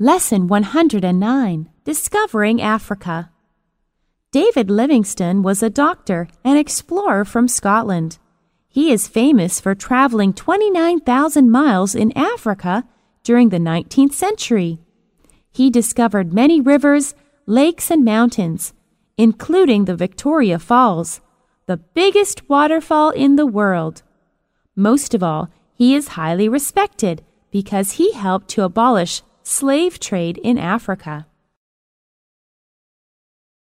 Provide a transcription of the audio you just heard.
Lesson 109 Discovering Africa. David Livingstone was a doctor and explorer from Scotland. He is famous for traveling 29,000 miles in Africa during the 19th century. He discovered many rivers, lakes, and mountains, including the Victoria Falls, the biggest waterfall in the world. Most of all, he is highly respected because he helped to abolish slave trade in Africa.